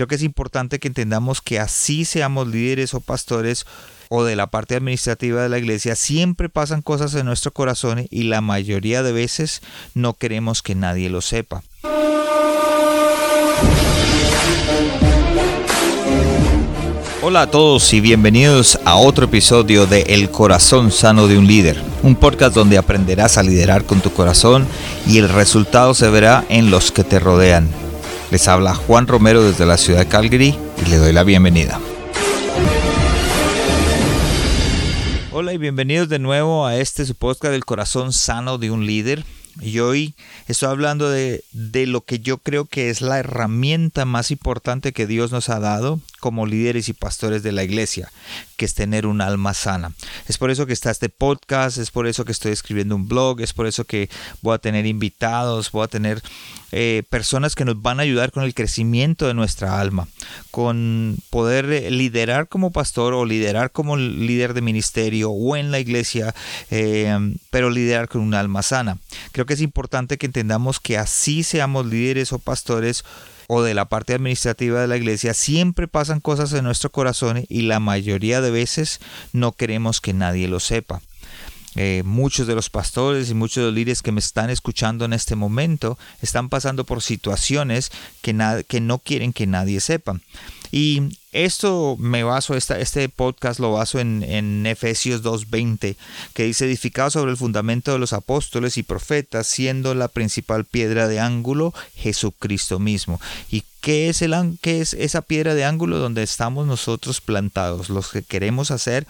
Creo que es importante que entendamos que así seamos líderes o pastores o de la parte administrativa de la iglesia, siempre pasan cosas en nuestro corazón y la mayoría de veces no queremos que nadie lo sepa. Hola a todos y bienvenidos a otro episodio de El corazón sano de un líder, un podcast donde aprenderás a liderar con tu corazón y el resultado se verá en los que te rodean. Les habla Juan Romero desde la ciudad de Calgary y le doy la bienvenida. Hola y bienvenidos de nuevo a este su podcast del corazón sano de un líder. Y hoy estoy hablando de, de, lo que yo creo que es la herramienta más importante que Dios nos ha dado como líderes y pastores de la iglesia, que es tener un alma sana. Es por eso que está este podcast, es por eso que estoy escribiendo un blog, es por eso que voy a tener invitados, voy a tener eh, personas que nos van a ayudar con el crecimiento de nuestra alma, con poder liderar como pastor o liderar como líder de ministerio o en la iglesia, eh, pero liderar con un alma sana. Que es importante que entendamos que así seamos líderes o pastores o de la parte administrativa de la iglesia, siempre pasan cosas en nuestro corazón y la mayoría de veces no queremos que nadie lo sepa. Eh, muchos de los pastores y muchos de los líderes que me están escuchando en este momento están pasando por situaciones que, que no quieren que nadie sepa. Y esto me baso, esta, este podcast lo baso en, en Efesios 2.20, que dice edificado sobre el fundamento de los apóstoles y profetas, siendo la principal piedra de ángulo Jesucristo mismo. Y ¿Qué es, el, ¿Qué es esa piedra de ángulo donde estamos nosotros plantados? Los que queremos hacer,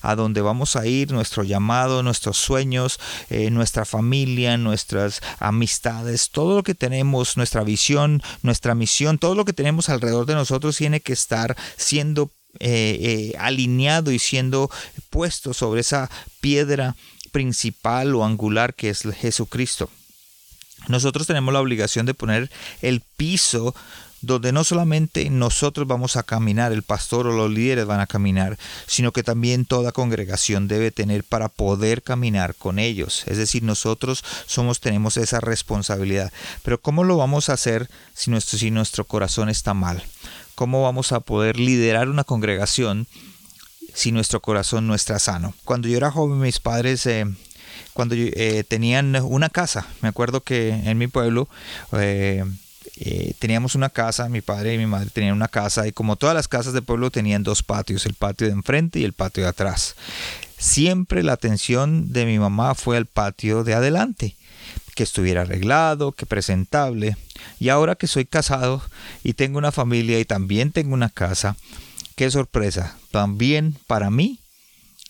a donde vamos a ir, nuestro llamado, nuestros sueños, eh, nuestra familia, nuestras amistades, todo lo que tenemos, nuestra visión, nuestra misión, todo lo que tenemos alrededor de nosotros tiene que estar siendo eh, eh, alineado y siendo puesto sobre esa piedra principal o angular que es Jesucristo. Nosotros tenemos la obligación de poner el piso donde no solamente nosotros vamos a caminar, el pastor o los líderes van a caminar, sino que también toda congregación debe tener para poder caminar con ellos. Es decir, nosotros somos, tenemos esa responsabilidad. Pero ¿cómo lo vamos a hacer si nuestro, si nuestro corazón está mal? ¿Cómo vamos a poder liderar una congregación si nuestro corazón no está sano? Cuando yo era joven, mis padres... Eh, cuando eh, tenían una casa, me acuerdo que en mi pueblo eh, teníamos una casa, mi padre y mi madre tenían una casa y como todas las casas de pueblo tenían dos patios, el patio de enfrente y el patio de atrás. Siempre la atención de mi mamá fue al patio de adelante, que estuviera arreglado, que presentable. Y ahora que soy casado y tengo una familia y también tengo una casa, qué sorpresa, también para mí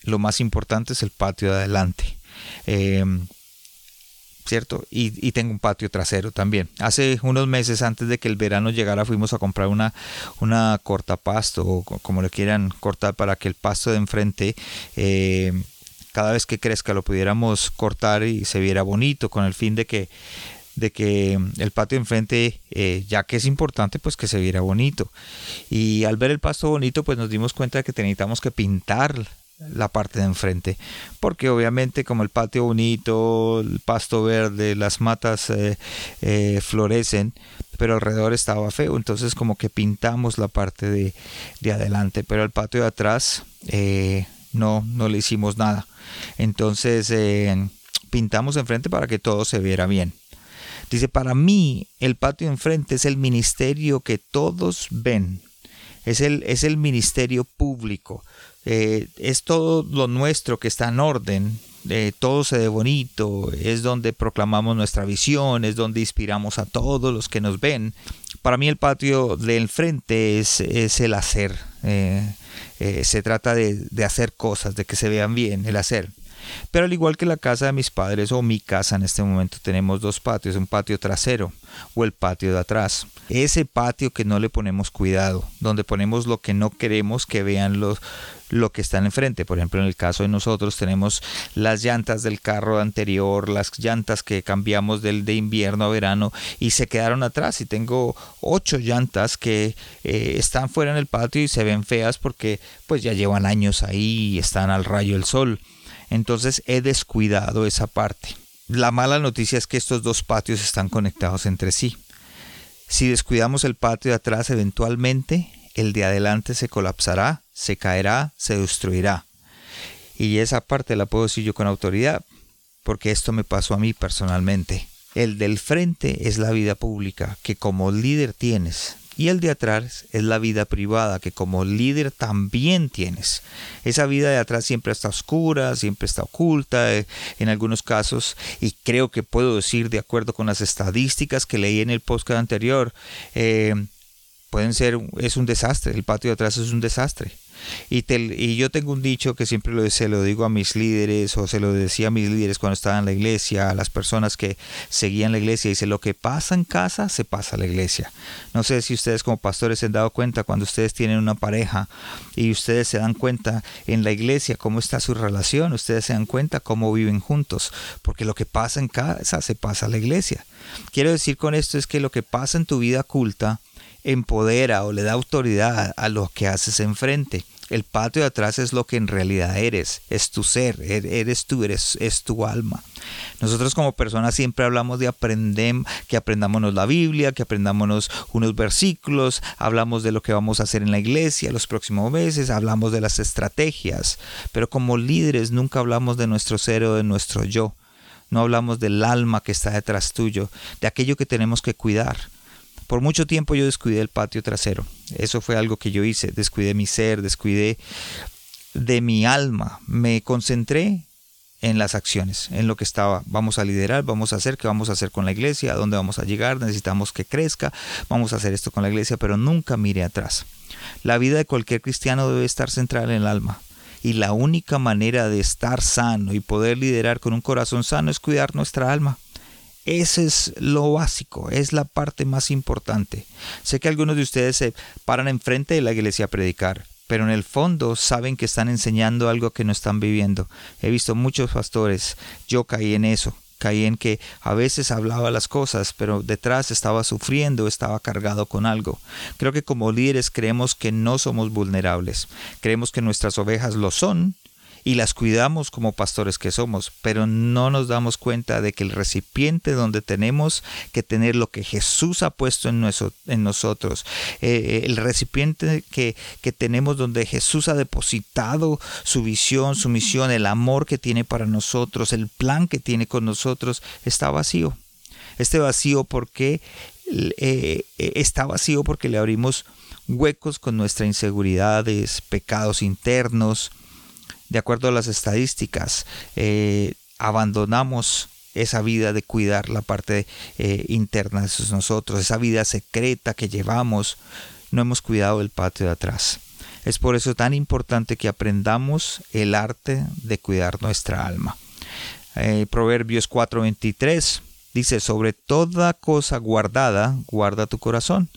lo más importante es el patio de adelante. Eh, ¿cierto? Y, tengo un patio trasero también. Hace unos meses antes de que el verano llegara fuimos a comprar una, una cortapasto o como le quieran cortar para que el pasto de enfrente eh, cada vez que crezca lo pudiéramos cortar y se viera bonito con el fin de que de que el patio enfrente, eh, ya que es importante, pues que se viera bonito. Y al ver el pasto bonito, pues nos dimos cuenta de que necesitamos que pintar la parte de enfrente porque obviamente como el patio bonito el pasto verde las matas eh, eh, florecen pero alrededor estaba feo entonces como que pintamos la parte de, de adelante pero el patio de atrás no no le hicimos nada. Entonces pintamos enfrente para que todo se viera bien. Dice para mí el patio enfrente es el ministerio que todos ven. Es el, es el ministerio público. Eh, es todo lo nuestro que está en orden, eh, todo se ve bonito, es donde proclamamos nuestra visión, es donde inspiramos a todos los que nos ven. Para mí el patio del frente es, es el hacer, eh, se trata de, de hacer cosas, de que se vean bien, el hacer. Pero al igual que la casa de mis padres o mi casa en este momento tenemos dos patios, un patio trasero o el patio de atrás. Ese patio que no le ponemos cuidado, donde ponemos lo que no queremos que vean los, lo que está enfrente. Por ejemplo, en el caso de nosotros tenemos las llantas del carro anterior, las llantas que cambiamos del de invierno a verano y se quedaron atrás. Y tengo ocho llantas que eh, están fuera en el patio y se ven feas porque pues ya llevan años ahí y están al rayo del sol. Entonces he descuidado esa parte. La mala noticia es que estos dos patios están conectados entre sí. Si descuidamos el patio de atrás, eventualmente el de adelante se colapsará, se caerá, se destruirá. Y esa parte la puedo decir yo con autoridad, porque esto me pasó a mí personalmente. El del frente es la vida pública que como líder tienes y el de atrás es la vida privada que como líder también tienes. Esa vida de atrás siempre está oscura, siempre está oculta eh, en algunos casos y creo que puedo decir de acuerdo con las estadísticas que leí en el podcast anterior, eh, pueden ser, es un desastre, el patio de atrás es un desastre. Y, yo tengo un dicho que siempre lo, se lo digo a mis líderes o se lo decía a mis líderes cuando estaba en la iglesia, a las personas que seguían la iglesia. Dice, lo que pasa en casa, se pasa a la iglesia. No sé si ustedes como pastores se han dado cuenta cuando ustedes tienen una pareja y ustedes se dan cuenta en la iglesia cómo está su relación, ustedes se dan cuenta cómo viven juntos, porque lo que pasa en casa se pasa a la iglesia. Quiero decir con esto es que lo que pasa en tu vida culta empodera o le da autoridad a lo que haces enfrente. El patio de atrás es lo que en realidad eres, es tu ser, er, eres tú, eres, es tu alma. Nosotros como personas siempre hablamos de aprender, que aprendámonos la Biblia, que aprendámonos unos versículos, hablamos de lo que vamos a hacer en la iglesia los próximos meses, hablamos de las estrategias, pero como líderes nunca hablamos de nuestro ser o de nuestro yo. No hablamos del alma que está detrás tuyo, de aquello que tenemos que cuidar. Por mucho tiempo yo descuidé el patio trasero. Eso fue algo que yo hice. Descuidé mi ser, descuidé de mi alma. Me concentré en las acciones, en lo que estaba. Vamos a liderar, vamos a hacer, qué vamos a hacer con la iglesia, a dónde vamos a llegar, necesitamos que crezca, vamos a hacer esto con la iglesia, pero nunca mire atrás. La vida de cualquier cristiano debe estar centrada en el alma. Y la única manera de estar sano y poder liderar con un corazón sano es cuidar nuestra alma. Ese es lo básico, es la parte más importante. Sé que algunos de ustedes se paran enfrente de la iglesia a predicar, pero en el fondo saben que están enseñando algo que no están viviendo. He visto muchos pastores, yo caí en eso, caí en que a veces hablaba las cosas, pero detrás estaba sufriendo, estaba cargado con algo. Creo que como líderes creemos que no somos vulnerables, creemos que nuestras ovejas lo son, y las cuidamos como pastores que somos, pero no nos damos cuenta de que el recipiente donde tenemos que tener lo que Jesús ha puesto en, en nosotros, eh, el recipiente que, que tenemos donde Jesús ha depositado su visión, su misión, el amor que tiene para nosotros, el plan que tiene con nosotros, está vacío. Este vacío porque eh, está vacío porque le abrimos huecos con nuestras inseguridades, pecados internos, de acuerdo a las estadísticas, eh, abandonamos esa vida de cuidar la parte eh, interna de nosotros, esa vida secreta que llevamos, no hemos cuidado el patio de atrás. Es por eso tan importante que aprendamos el arte de cuidar nuestra alma. Eh, Proverbios 4:23 dice, sobre toda cosa guardada, guarda tu corazón,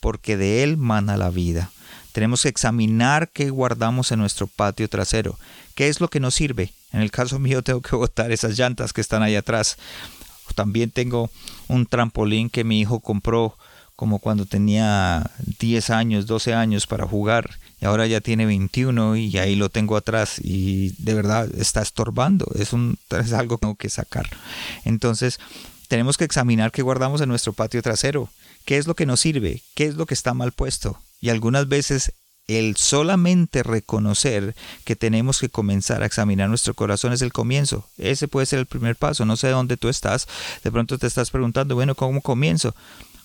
porque de él mana la vida. Tenemos que examinar qué guardamos en nuestro patio trasero. ¿Qué es lo que nos sirve? En el caso mío tengo que botar esas llantas que están ahí atrás. También tengo un trampolín que mi hijo compró como cuando tenía 10 años, 12 años para jugar y ahora ya tiene 21 y ahí lo tengo atrás y de verdad está estorbando, es, un, es algo que tengo que sacar. Entonces tenemos que examinar qué guardamos en nuestro patio trasero, qué es lo que nos sirve, qué es lo que está mal puesto, y algunas veces el solamente reconocer que tenemos que comenzar a examinar nuestro corazón es el comienzo. Ese puede ser el primer paso. No sé dónde tú estás. De pronto te estás preguntando, bueno, ¿cómo comienzo?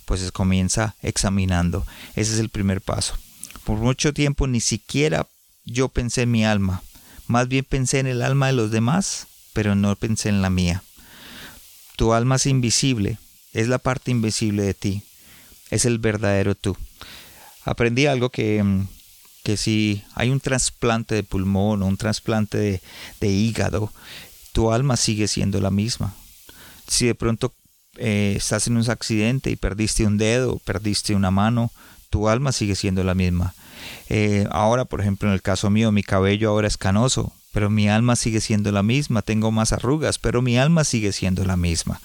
Pues comienza examinando. Ese es el primer paso. Por mucho tiempo ni siquiera yo pensé en mi alma. Más bien pensé en el alma de los demás, pero no pensé en la mía. Tu alma es invisible. Es la parte invisible de ti. Es el verdadero tú aprendí algo que, mm, que si hay un trasplante de pulmón o un trasplante de, hígado, tu alma sigue siendo la misma. Si de pronto eh, estás en un accidente y perdiste un dedo, perdiste una mano, tu alma sigue siendo la misma. Eh, ahora, por ejemplo, en el caso mío, mi cabello ahora es canoso, pero mi alma sigue siendo la misma. Tengo más arrugas, pero mi alma sigue siendo la misma.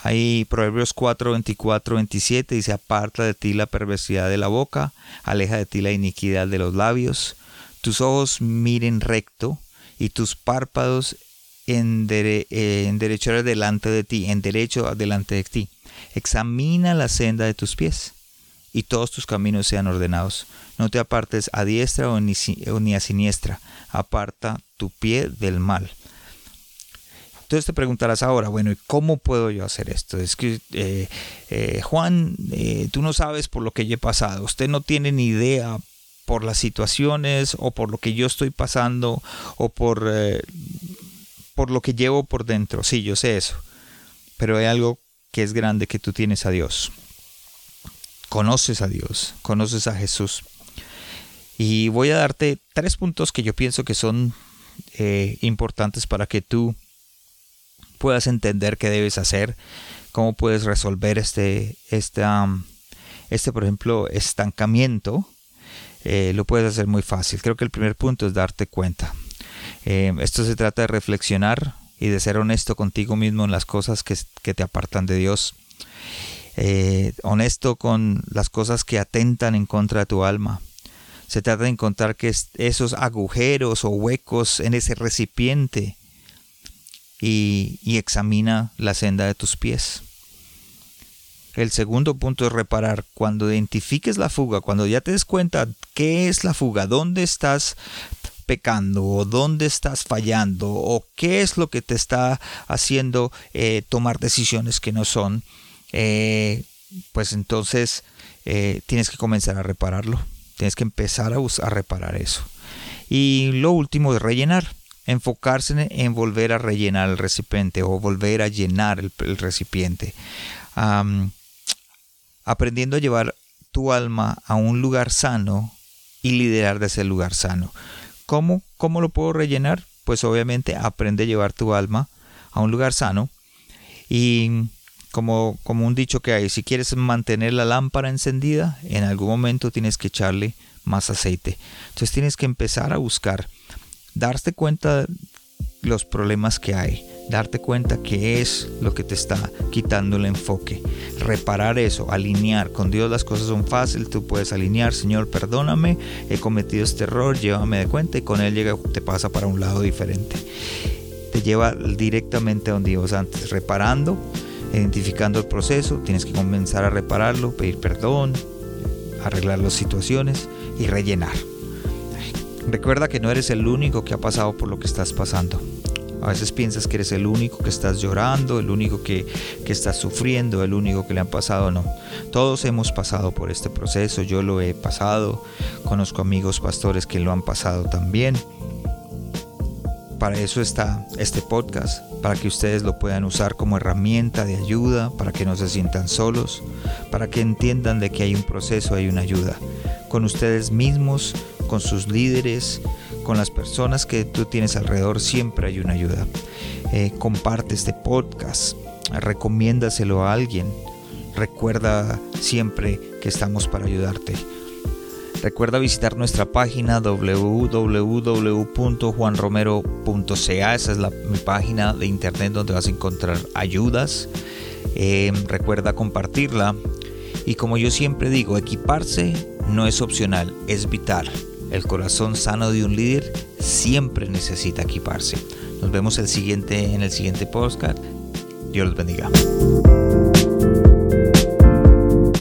Ahí Proverbios 4, 24, 27 dice, aparta de ti la perversidad de la boca, aleja de ti la iniquidad de los labios, tus ojos miren recto y tus párpados en, dere, eh, delante de ti, en derecho delante de ti. Examina la senda de tus pies y todos tus caminos sean ordenados. No te apartes a diestra o ni, a siniestra. Aparta tu pie del mal. Entonces te preguntarás ahora, bueno, ¿y cómo puedo yo hacer esto? Es que, eh, eh, Juan, eh, tú no sabes por lo que yo he pasado. Usted no tiene ni idea por las situaciones o por lo que yo estoy pasando o por, por lo que llevo por dentro. Sí, yo sé eso. Pero hay algo que es grande que tú tienes a Dios. Conoces a Dios, conoces a Jesús. Y voy a darte tres puntos que yo pienso que son importantes para que tú puedas entender qué debes hacer, cómo puedes resolver este, este, este por ejemplo, estancamiento, eh, lo puedes hacer muy fácil. Creo que el primer punto es darte cuenta. Eh, esto se trata de reflexionar y de ser honesto contigo mismo en las cosas que, te apartan de Dios. Eh, honesto con las cosas que atentan en contra de tu alma. Se trata de encontrar que esos agujeros o huecos en ese recipiente y, examina la senda de tus pies. El segundo punto es reparar. Cuando identifiques la fuga, cuando ya te des cuenta qué es la fuga, dónde estás pecando o dónde estás fallando o qué es lo que te está haciendo eh, tomar decisiones que no son, eh, pues entonces eh, tienes que comenzar a repararlo. Tienes que empezar a, a reparar eso. Y lo último es rellenar enfocarse en, volver a rellenar el recipiente o volver a llenar el, recipiente. aprendiendo a llevar tu alma a un lugar sano y liderar de ese lugar sano. ¿Cómo, ¿Cómo lo puedo rellenar? Pues obviamente aprende a llevar tu alma a un lugar sano y como, como un dicho que hay, si quieres mantener la lámpara encendida, en algún momento tienes que echarle más aceite. Entonces tienes que empezar a buscar darte cuenta los problemas que hay, darte cuenta qué es lo que te está quitando el enfoque, reparar eso, alinear. Con Dios las cosas son fáciles, tú puedes alinear, Señor, perdóname, he cometido este error, llévame de cuenta y con Él llega, te pasa para un lado diferente. Te lleva directamente a donde ibas antes, reparando, identificando el proceso, tienes que comenzar a repararlo, pedir perdón, arreglar las situaciones y rellenar. Recuerda que no eres el único que ha pasado por lo que estás pasando. A veces piensas que eres el único que estás llorando, el único que, que estás sufriendo, el único que le han pasado. No, todos hemos pasado por este proceso, yo lo he pasado, conozco amigos pastores que lo han pasado también. Para eso está este podcast, para que ustedes lo puedan usar como herramienta de ayuda, para que no se sientan solos, para que entiendan de que hay un proceso, hay una ayuda. Con ustedes mismos con sus líderes, con las personas que tú tienes alrededor, siempre hay una ayuda. Eh, comparte este podcast, recomiéndaselo a alguien. Recuerda siempre que estamos para ayudarte. Recuerda visitar nuestra página www.juanromero.ca. Esa es la, mi página de internet donde vas a encontrar ayudas. Eh, recuerda compartirla. Y como yo siempre digo, equiparse no es opcional, es vital. El corazón sano de un líder siempre necesita equiparse. Nos vemos el siguiente, en el siguiente podcast. Dios los bendiga.